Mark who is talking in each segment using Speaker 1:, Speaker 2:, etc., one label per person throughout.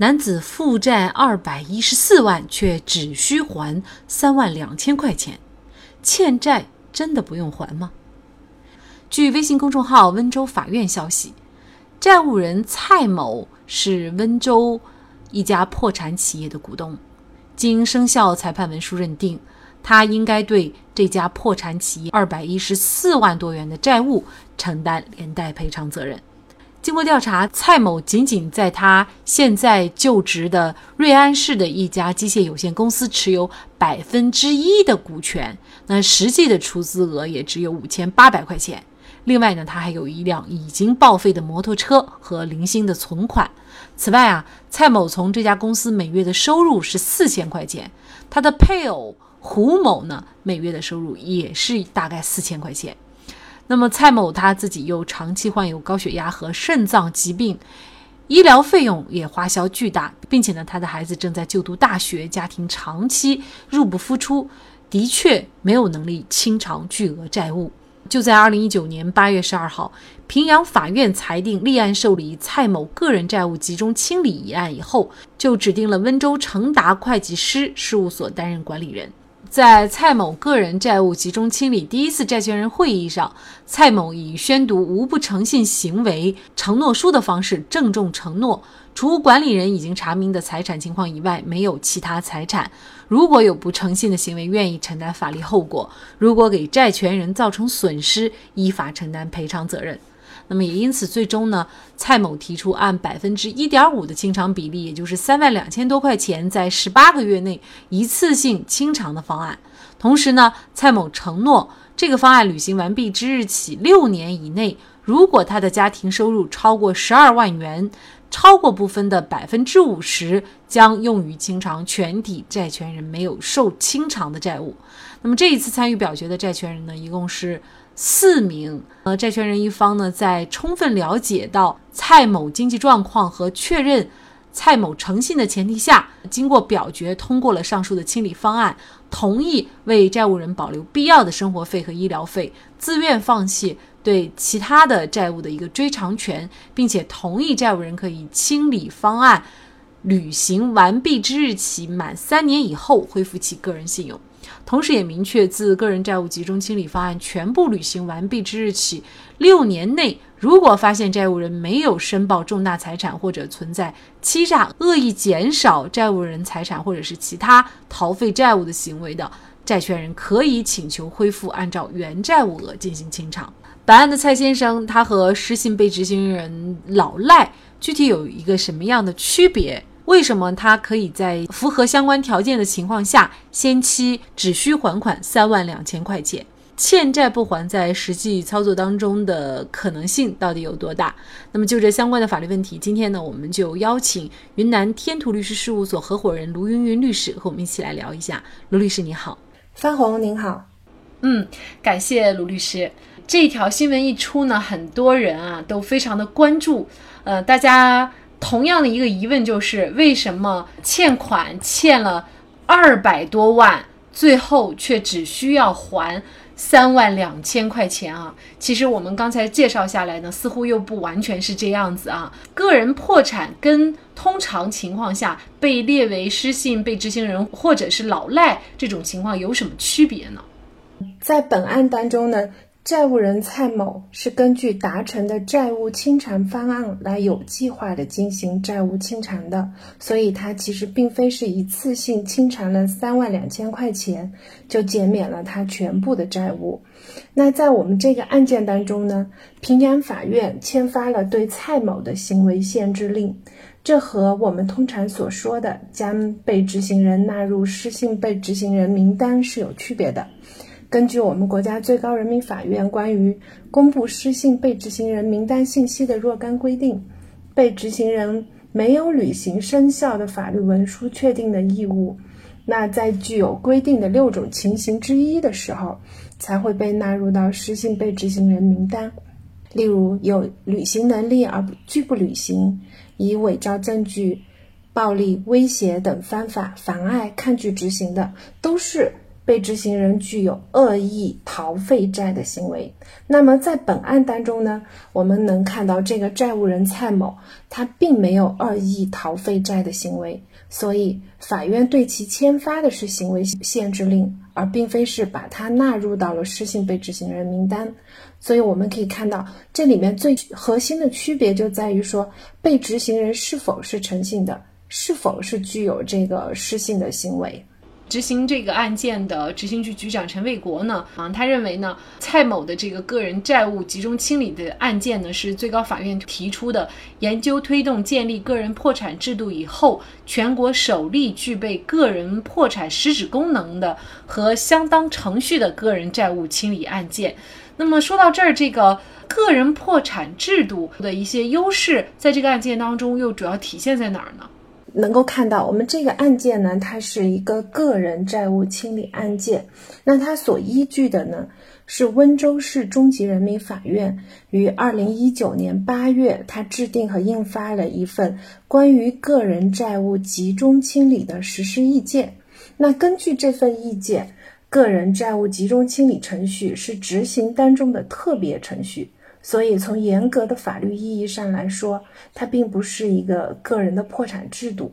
Speaker 1: 男子负债二百一十四万，却只需还三万两千块钱，欠债真的不用还吗？据微信公众号温州法院消息，债务人蔡某是温州一家破产企业的股东，经生效裁判文书认定，他应该对这家破产企业二百一十四万多元的债务承担连带赔偿责任。经过调查，蔡某仅仅在他现在就职的瑞安市的一家机械有限公司持有百分之一的股权，那实际的出资额也只有五千八百块钱。另外呢，他还有一辆已经报废的摩托车和零星的存款。此外啊，蔡某从这家公司每月的收入是四千块钱，他的配偶胡某呢，每月的收入也是大概四千块钱。那么蔡某他自己又长期患有高血压和肾脏疾病，医疗费用也花销巨大，并且呢，他的孩子正在就读大学，家庭长期入不敷出，的确没有能力清偿巨额债务。就在二零一九年八月十二号，平阳法院裁定立案受理蔡某个人债务集中清理一案以后，就指定了温州成达会计师事务所担任管理人。在蔡某个人债务集中清理第一次债权人会议上，蔡某以宣读无不诚信行为承诺书的方式郑重承诺，除管理人已经查明的财产情况以外，没有其他财产。如果有不诚信的行为，愿意承担法律后果；如果给债权人造成损失，依法承担赔偿责任。那么也因此，最终呢，蔡某提出按百分之一点五的清偿比例，也就是三万两千多块钱，在十八个月内一次性清偿的方案。同时呢，蔡某承诺，这个方案履行完毕之日起六年以内，如果他的家庭收入超过十二万元，超过部分的百分之五十，将用于清偿全体债权人没有受清偿的债务。那么这一次参与表决的债权人呢，一共是。四名呃债权人一方呢，在充分了解到蔡某经济状况和确认蔡某诚信的前提下，经过表决通过了上述的清理方案，同意为债务人保留必要的生活费和医疗费，自愿放弃对其他的债务的一个追偿权，并且同意债务人可以清理方案履行完毕之日起满三年以后恢复其个人信用。同时，也明确自个人债务集中清理方案全部履行完毕之日起六年内，如果发现债务人没有申报重大财产或者存在欺诈、恶意减少债务人财产或者是其他逃废债务的行为的，债权人可以请求恢复按照原债务额进行清偿。本案的蔡先生，他和失信被执行人老赖具体有一个什么样的区别？为什么他可以在符合相关条件的情况下，先期只需还款三万两千块钱，欠债不还，在实际操作当中的可能性到底有多大？那么就这相关的法律问题，今天呢，我们就邀请云南天图律师事务所合伙人卢云云律师和我们一起来聊一下。卢律师你好，
Speaker 2: 方红您好，
Speaker 1: 嗯，感谢卢律师。这一条新闻一出呢，很多人啊都非常的关注，呃，大家。同样的一个疑问就是，为什么欠款欠了二百多万，最后却只需要还三万两千块钱啊？其实我们刚才介绍下来呢，似乎又不完全是这样子啊。个人破产跟通常情况下被列为失信被执行人或者是老赖这种情况有什么区别呢？
Speaker 2: 在本案当中呢？债务人蔡某是根据达成的债务清偿方案来有计划的进行债务清偿的，所以他其实并非是一次性清偿了三万两千块钱就减免了他全部的债务。那在我们这个案件当中呢，平阳法院签发了对蔡某的行为限制令，这和我们通常所说的将被执行人纳入失信被执行人名单是有区别的。根据我们国家最高人民法院关于公布失信被执行人名单信息的若干规定，被执行人没有履行生效的法律文书确定的义务，那在具有规定的六种情形之一的时候，才会被纳入到失信被执行人名单。例如，有履行能力而不拒不履行，以伪造证据、暴力、威胁等方法妨碍、抗拒执行的，都是。被执行人具有恶意逃废债的行为。那么在本案当中呢，我们能看到这个债务人蔡某，他并没有恶意逃废债的行为，所以法院对其签发的是行为限制令，而并非是把他纳入到了失信被执行人名单。所以我们可以看到，这里面最核心的区别就在于说，被执行人是否是诚信的，是否是具有这个失信的行为。
Speaker 1: 执行这个案件的执行局局长陈卫国呢，啊，他认为呢，蔡某的这个个人债务集中清理的案件呢，是最高法院提出的研究推动建立个人破产制度以后，全国首例具备个人破产实质功能的和相当程序的个人债务清理案件。那么说到这儿，这个个人破产制度的一些优势，在这个案件当中又主要体现在哪儿呢？
Speaker 2: 能够看到，我们这个案件呢，它是一个个人债务清理案件。那它所依据的呢，是温州市中级人民法院于二零一九年八月，它制定和印发了一份关于个人债务集中清理的实施意见。那根据这份意见，个人债务集中清理程序是执行当中的特别程序。所以，从严格的法律意义上来说，它并不是一个个人的破产制度。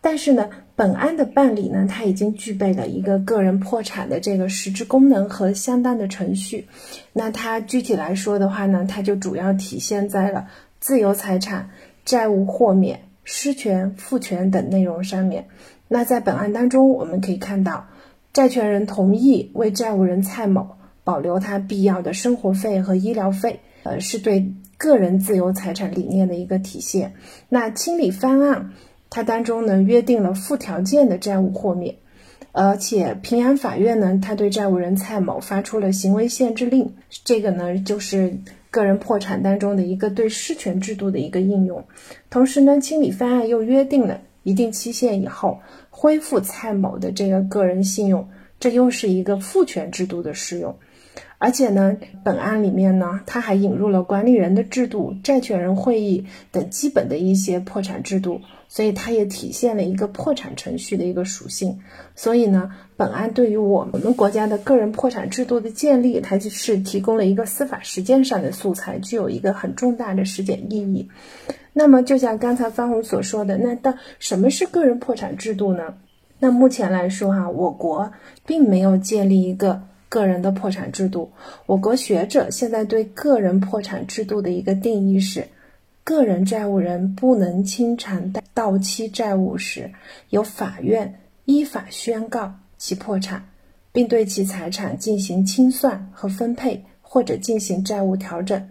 Speaker 2: 但是呢，本案的办理呢，它已经具备了一个个人破产的这个实质功能和相当的程序。那它具体来说的话呢，它就主要体现在了自由财产、债务豁免、失权、复权等内容上面。那在本案当中，我们可以看到，债权人同意为债务人蔡某保留他必要的生活费和医疗费。呃，是对个人自由财产理念的一个体现。那清理方案，它当中呢约定了附条件的债务豁免，而且平阳法院呢，他对债务人蔡某发出了行为限制令，这个呢就是个人破产当中的一个对失权制度的一个应用。同时呢，清理方案又约定了一定期限以后恢复蔡某的这个个人信用，这又是一个复权制度的适用。而且呢，本案里面呢，他还引入了管理人的制度、债权人会议等基本的一些破产制度，所以它也体现了一个破产程序的一个属性。所以呢，本案对于我们国家的个人破产制度的建立，它就是提供了一个司法实践上的素材，具有一个很重大的实践意义。那么，就像刚才方红所说的，那到什么是个人破产制度呢？那目前来说哈，我国并没有建立一个。个人的破产制度，我国学者现在对个人破产制度的一个定义是：个人债务人不能清偿到期债务时，由法院依法宣告其破产，并对其财产进行清算和分配，或者进行债务调整，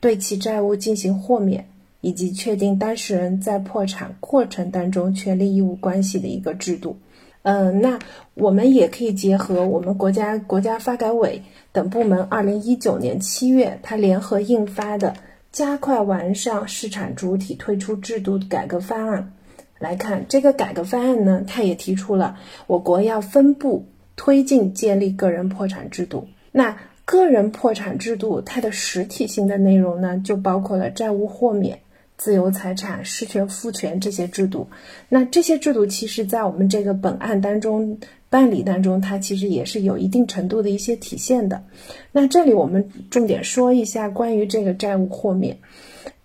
Speaker 2: 对其债务进行豁免，以及确定当事人在破产过程当中权利义务关系的一个制度。嗯，那我们也可以结合我们国家国家发改委等部门二零一九年七月，它联合印发的《加快完善市场主体退出制度改革方案》来看，这个改革方案呢，它也提出了我国要分步推进建立个人破产制度。那个人破产制度它的实体性的内容呢，就包括了债务豁免。自由财产、失权、复权这些制度，那这些制度其实，在我们这个本案当中办理当中，它其实也是有一定程度的一些体现的。那这里我们重点说一下关于这个债务豁免，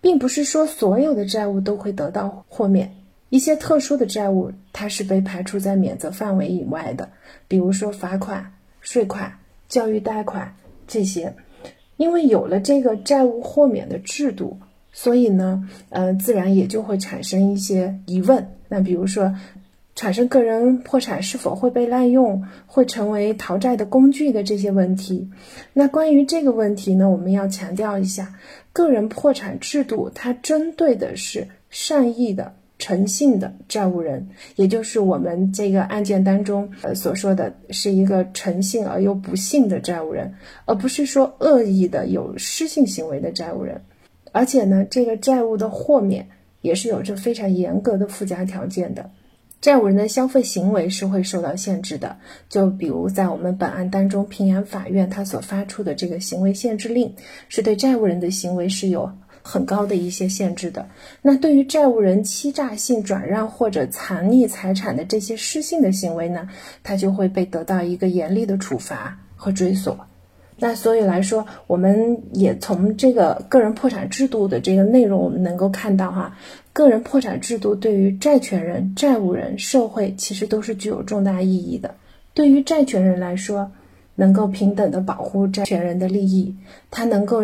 Speaker 2: 并不是说所有的债务都会得到豁免，一些特殊的债务它是被排除在免责范围以外的，比如说罚款、税款、教育贷款这些，因为有了这个债务豁免的制度。所以呢，呃，自然也就会产生一些疑问。那比如说，产生个人破产是否会被滥用，会成为逃债的工具的这些问题。那关于这个问题呢，我们要强调一下，个人破产制度它针对的是善意的、诚信的债务人，也就是我们这个案件当中呃所说的是一个诚信而又不幸的债务人，而不是说恶意的有失信行为的债务人。而且呢，这个债务的豁免也是有着非常严格的附加条件的。债务人的消费行为是会受到限制的。就比如在我们本案当中，平阳法院他所发出的这个行为限制令，是对债务人的行为是有很高的一些限制的。那对于债务人欺诈性转让或者藏匿财产的这些失信的行为呢，他就会被得到一个严厉的处罚和追索。那所以来说，我们也从这个个人破产制度的这个内容，我们能够看到哈，个人破产制度对于债权人、债务人、社会其实都是具有重大意义的。对于债权人来说，能够平等的保护债权人的利益，他能够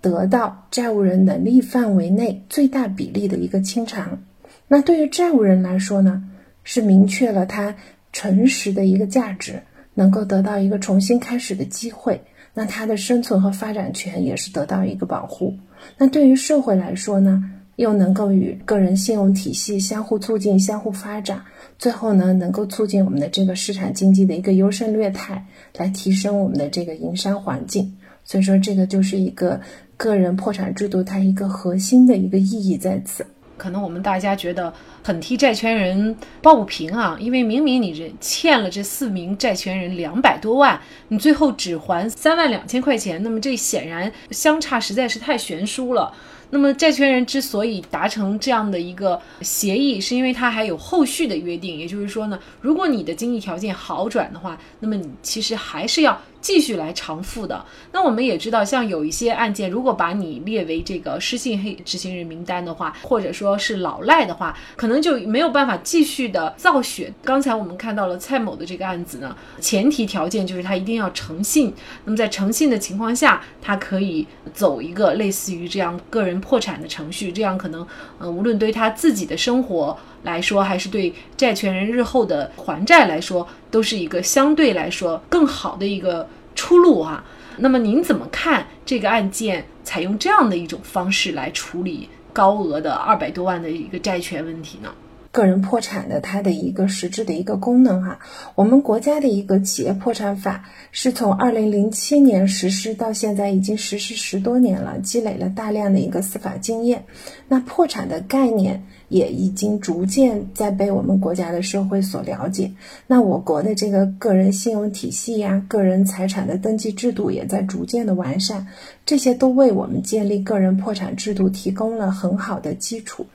Speaker 2: 得到债务人能力范围内最大比例的一个清偿。那对于债务人来说呢，是明确了他诚实的一个价值，能够得到一个重新开始的机会。那他的生存和发展权也是得到一个保护。那对于社会来说呢，又能够与个人信用体系相互促进、相互发展，最后呢，能够促进我们的这个市场经济的一个优胜劣汰，来提升我们的这个营商环境。所以说，这个就是一个个人破产制度它一个核心的一个意义在此。
Speaker 1: 可能我们大家觉得很替债权人抱不平啊，因为明明你这欠了这四名债权人两百多万，你最后只还三万两千块钱，那么这显然相差实在是太悬殊了。那么债权人之所以达成这样的一个协议，是因为他还有后续的约定，也就是说呢，如果你的经济条件好转的话，那么你其实还是要。继续来偿付的。那我们也知道，像有一些案件，如果把你列为这个失信黑执行人名单的话，或者说是老赖的话，可能就没有办法继续的造血。刚才我们看到了蔡某的这个案子呢，前提条件就是他一定要诚信。那么在诚信的情况下，他可以走一个类似于这样个人破产的程序，这样可能，呃，无论对他自己的生活。来说，还是对债权人日后的还债来说，都是一个相对来说更好的一个出路啊。那么您怎么看这个案件采用这样的一种方式来处理高额的二百多万的一个债权问题呢？
Speaker 2: 个人破产的它的一个实质的一个功能哈，我们国家的一个企业破产法是从二零零七年实施到现在已经实施十多年了，积累了大量的一个司法经验。那破产的概念也已经逐渐在被我们国家的社会所了解。那我国的这个个人信用体系呀，个人财产的登记制度也在逐渐的完善，这些都为我们建立个人破产制度提供了很好的基础。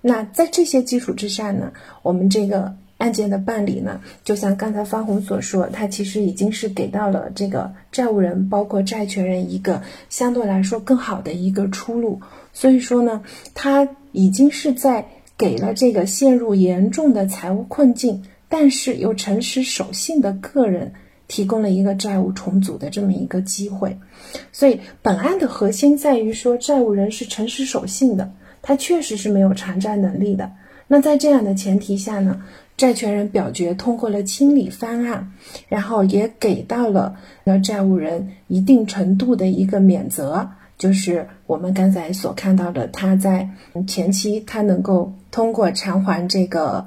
Speaker 2: 那在这些基础之上呢，我们这个案件的办理呢，就像刚才方红所说，他其实已经是给到了这个债务人，包括债权人一个相对来说更好的一个出路。所以说呢，它已经是在给了这个陷入严重的财务困境，但是又诚实守信的个人，提供了一个债务重组的这么一个机会。所以本案的核心在于说，债务人是诚实守信的。他确实是没有偿债能力的。那在这样的前提下呢，债权人表决通过了清理方案，然后也给到了那债务人一定程度的一个免责，就是我们刚才所看到的，他在前期他能够通过偿还这个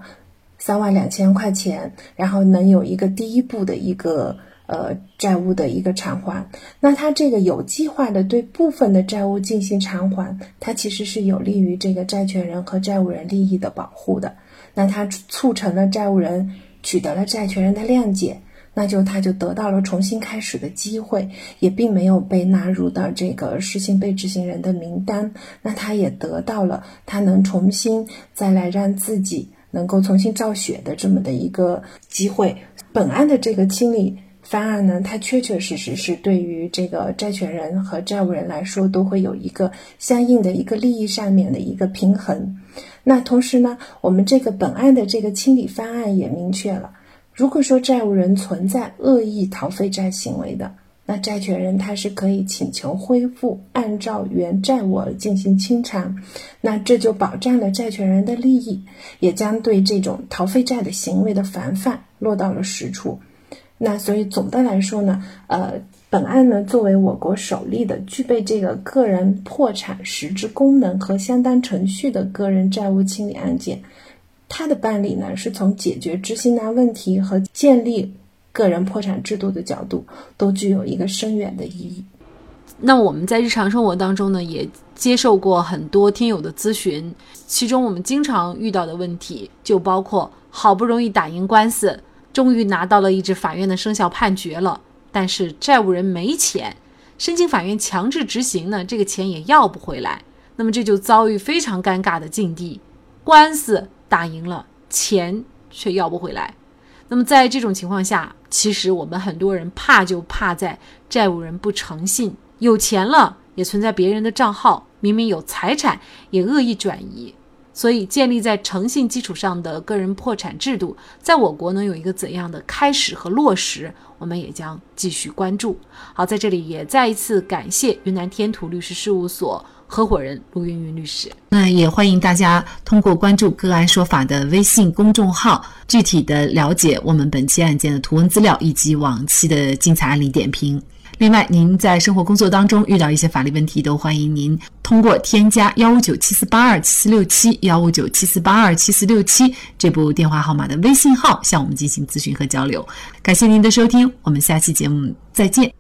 Speaker 2: 三万两千块钱，然后能有一个第一步的一个。呃，债务的一个偿还，那他这个有计划的对部分的债务进行偿还，它其实是有利于这个债权人和债务人利益的保护的。那它促成了债务人取得了债权人的谅解，那就他就得到了重新开始的机会，也并没有被纳入到这个失信被执行人的名单。那他也得到了他能重新再来让自己能够重新造血的这么的一个机会。本案的这个清理。方案呢，它确确实实是对于这个债权人和债务人来说，都会有一个相应的一个利益上面的一个平衡。那同时呢，我们这个本案的这个清理方案也明确了，如果说债务人存在恶意逃废债行为的，那债权人他是可以请求恢复，按照原债务而进行清偿。那这就保障了债权人的利益，也将对这种逃废债的行为的防范落到了实处。那所以总的来说呢，呃，本案呢作为我国首例的具备这个个人破产实质功能和相当程序的个人债务清理案件，它的办理呢是从解决执行难问题和建立个人破产制度的角度，都具有一个深远的意义。
Speaker 1: 那我们在日常生活当中呢，也接受过很多听友的咨询，其中我们经常遇到的问题就包括：好不容易打赢官司，终于拿到了一纸法院的生效判决了，但是债务人没钱，申请法院强制执行呢，这个钱也要不回来，那么这就遭遇非常尴尬的境地，官司打赢了，钱却要不回来。那么在这种情况下，其实我们很多人怕就怕在债务人不诚信。有钱了也存在别人的账号，明明有财产也恶意转移，所以建立在诚信基础上的个人破产制度，在我国能有一个怎样的开始和落实，我们也将继续关注。好，在这里也再一次感谢云南天图律师事务所合伙人陆云云律师。那也欢迎大家通过关注“个案说法”的微信公众号，具体的了解我们本期案件的图文资料以及往期的精彩案例点评。另外，您在生活工作当中遇到一些法律问题，都欢迎您通过添加幺五九七四八二七四六七幺五九七四八二七四六七这部电话号码的微信号向我们进行咨询和交流。感谢您的收听，我们下期节目再见。